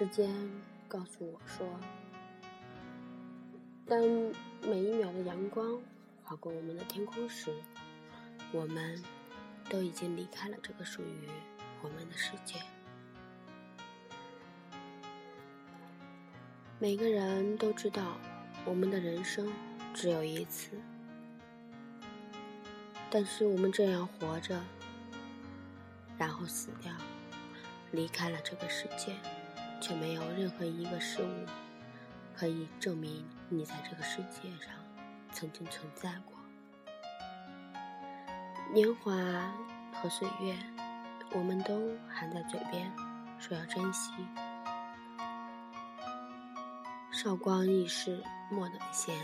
时间告诉我说，当每一秒的阳光划过我们的天空时，我们都已经离开了这个属于我们的世界。每个人都知道，我们的人生只有一次，但是我们这样活着，然后死掉，离开了这个世界。却没有任何一个事物可以证明你在这个世界上曾经存在过。年华和岁月，我们都含在嘴边，说要珍惜。韶光易逝，莫等闲，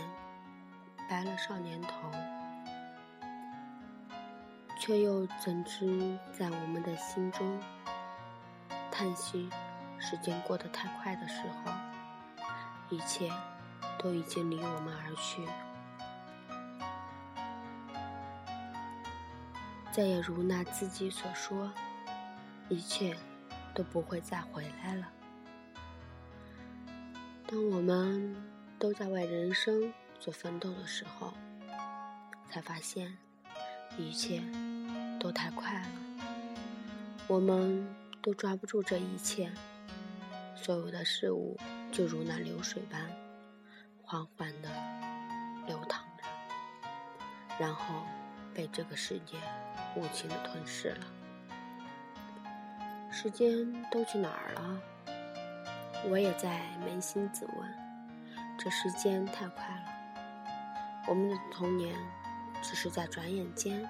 白了少年头，却又怎知在我们的心中叹息？时间过得太快的时候，一切都已经离我们而去，再也如那自己所说，一切都不会再回来了。当我们都在为人生做奋斗的时候，才发现一切都太快了，我们都抓不住这一切。所有的事物就如那流水般缓缓地流淌着，然后被这个世界无情地吞噬了。时间都去哪儿了？我也在扪心自问。这时间太快了，我们的童年只是在转眼间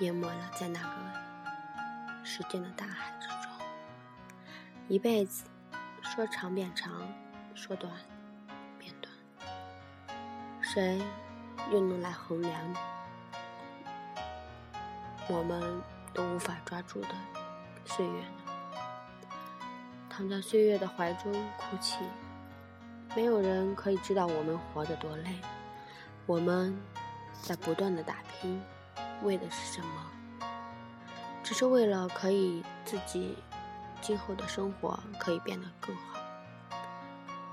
淹没了在那个时间的大海中，一辈子。说长变长，说短变短，谁又能来衡量我们都无法抓住的岁月呢？躺在岁月的怀中哭泣，没有人可以知道我们活得多累。我们在不断的打拼，为的是什么？只是为了可以自己。今后的生活可以变得更好，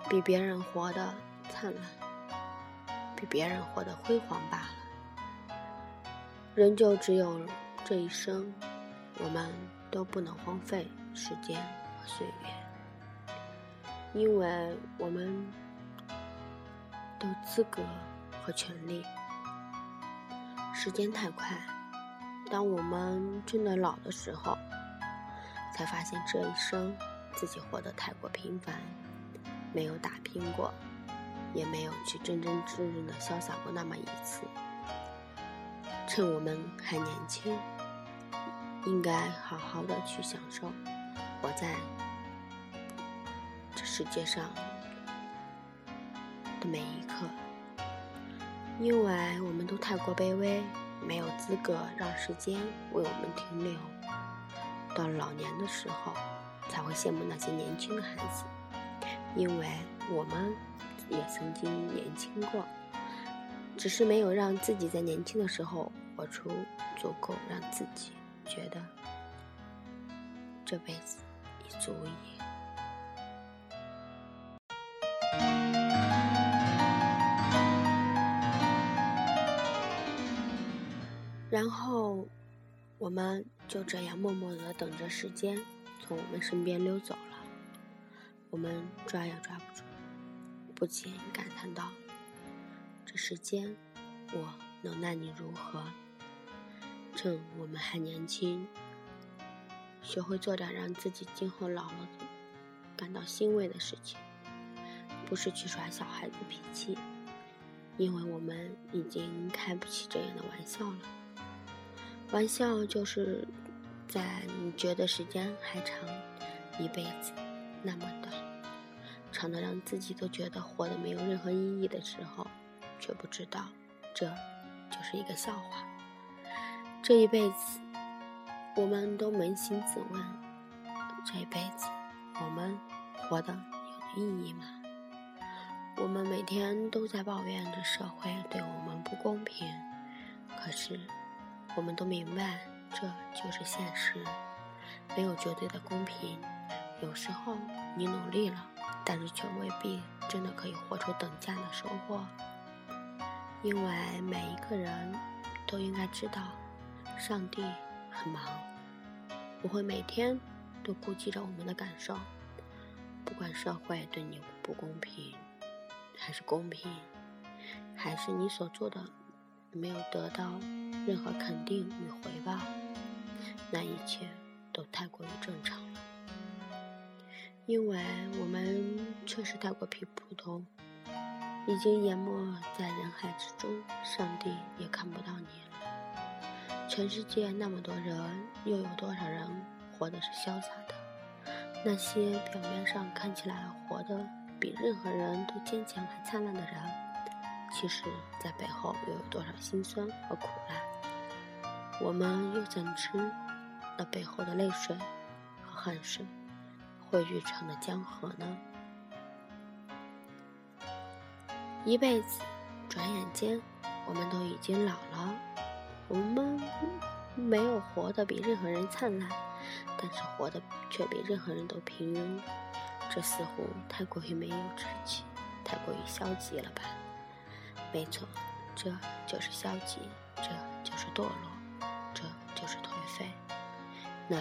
比别人活得灿烂，比别人活得辉煌罢了。人就只有这一生，我们都不能荒废时间和岁月，因为我们都资格和权利。时间太快，当我们真的老的时候。才发现这一生自己活得太过平凡，没有打拼过，也没有去真真正正的潇洒过那么一次。趁我们还年轻，应该好好的去享受活在这世界上的每一刻，因为我们都太过卑微，没有资格让时间为我们停留。到老年的时候，才会羡慕那些年轻的孩子，因为我们也曾经年轻过，只是没有让自己在年轻的时候活出足够让自己觉得这辈子已足矣。然后。我们就这样默默地等着时间从我们身边溜走了，我们抓也抓不住，不禁感叹道：“这时间，我能奈你如何？”趁我们还年轻，学会做点让自己今后老了感到欣慰的事情，不是去耍小孩子脾气，因为我们已经开不起这样的玩笑了。玩笑就是在你觉得时间还长，一辈子那么短，长的让自己都觉得活得没有任何意义的时候，却不知道这就是一个笑话。这一辈子，我们都扪心自问：这一辈子，我们活的有意义吗？我们每天都在抱怨着社会对我们不公平，可是。我们都明白，这就是现实，没有绝对的公平。有时候你努力了，但是却未必真的可以活出等价的收获。因为每一个人都应该知道，上帝很忙，不会每天都顾及着我们的感受。不管社会对你不公平，还是公平，还是你所做的没有得到任何肯定与回报，那一切都太过于正常了。因为我们确实太过普普通。已经淹没在人海之中，上帝也看不到你了。全世界那么多人，又有多少人活的是潇洒的？那些表面上看起来活得比任何人都坚强还灿烂的人，其实，在背后又有多少辛酸和苦难？我们又怎知那背后的泪水和汗水汇聚成的江河呢？一辈子，转眼间，我们都已经老了。我们没有活得比任何人灿烂，但是活得却比任何人都平庸。这似乎太过于没有志气，太过于消极了吧？没错，这就是消极，这就是堕落，这就是颓废。那，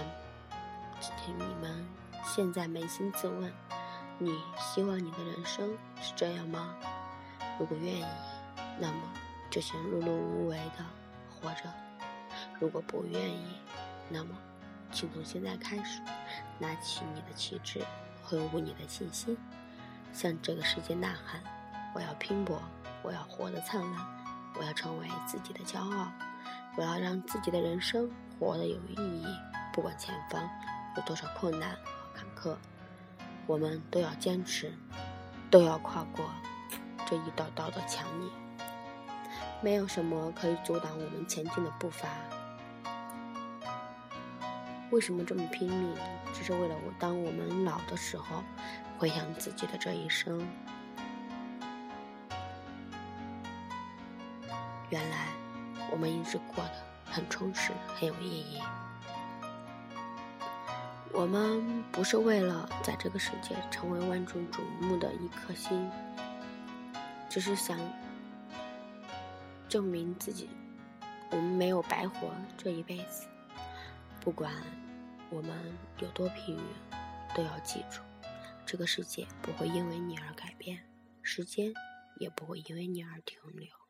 请你们现在扪心自问：你希望你的人生是这样吗？如果愿意，那么就先碌碌无为的活着；如果不愿意，那么请从现在开始，拿起你的旗帜，挥舞你的信心，向这个世界呐喊：我要拼搏，我要活得灿烂，我要成为自己的骄傲，我要让自己的人生活得有意义。不管前方有多少困难和坎坷，我们都要坚持，都要跨过。这一道道的墙里，没有什么可以阻挡我们前进的步伐。为什么这么拼命？只是为了我，当我们老的时候，回想自己的这一生。原来，我们一直过得很充实，很有意义。我们不是为了在这个世界成为万众瞩目的一颗星。只是想证明自己，我们没有白活这一辈子。不管我们有多平庸，都要记住，这个世界不会因为你而改变，时间也不会因为你而停留。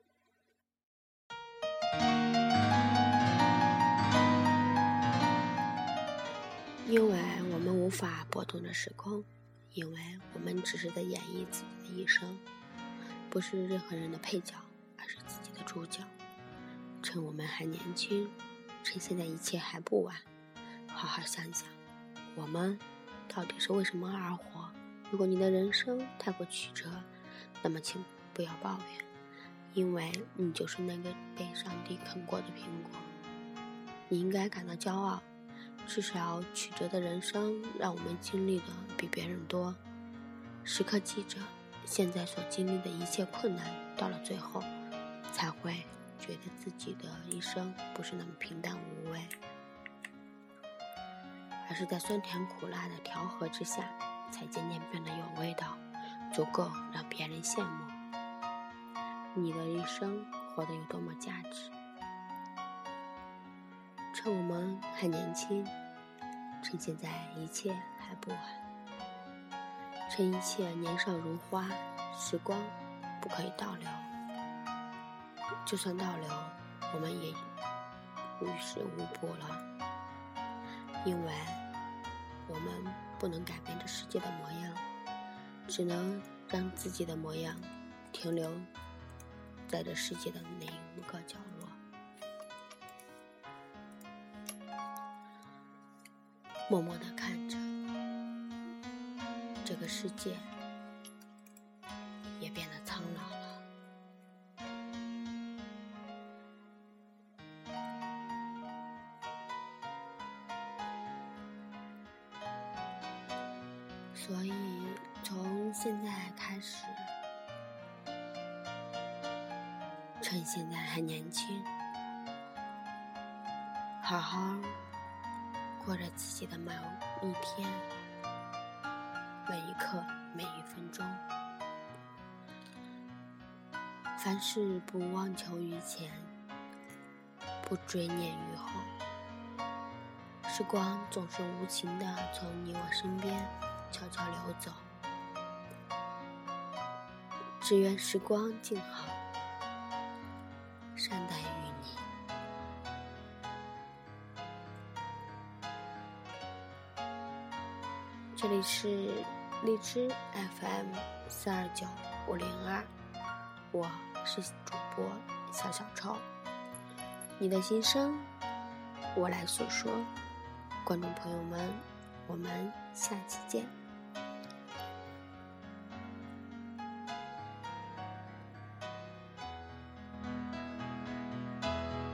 因为我们无法拨动着时空，因为我们只是在演绎自己的一生。不是任何人的配角，而是自己的主角。趁我们还年轻，趁现在一切还不晚，好好想想，我们到底是为什么而活？如果你的人生太过曲折，那么请不要抱怨，因为你就是那个被上帝啃过的苹果。你应该感到骄傲，至少曲折的人生让我们经历的比别人多。时刻记着。现在所经历的一切困难，到了最后，才会觉得自己的一生不是那么平淡无味，而是在酸甜苦辣的调和之下，才渐渐变得有味道，足够让别人羡慕。你的一生活得有多么价值？趁我们还年轻，趁现在一切还不晚。趁一切年少如花，时光不可以倒流。就算倒流，我们也于事无补了，因为我们不能改变这世界的模样，只能让自己的模样停留在这世界的每一个角落，默默的看着。这个世界也变得现在还年轻，好好过着自己的每一天。每一刻每一分钟。凡事不妄求于前，不追念于后。时光总是无情的从你我身边悄悄流走，只愿时光静好，善待于你。这里是荔枝 FM 四二九五零二，我是主播小小超，你的心声我来诉说。观众朋友们，我们下期见。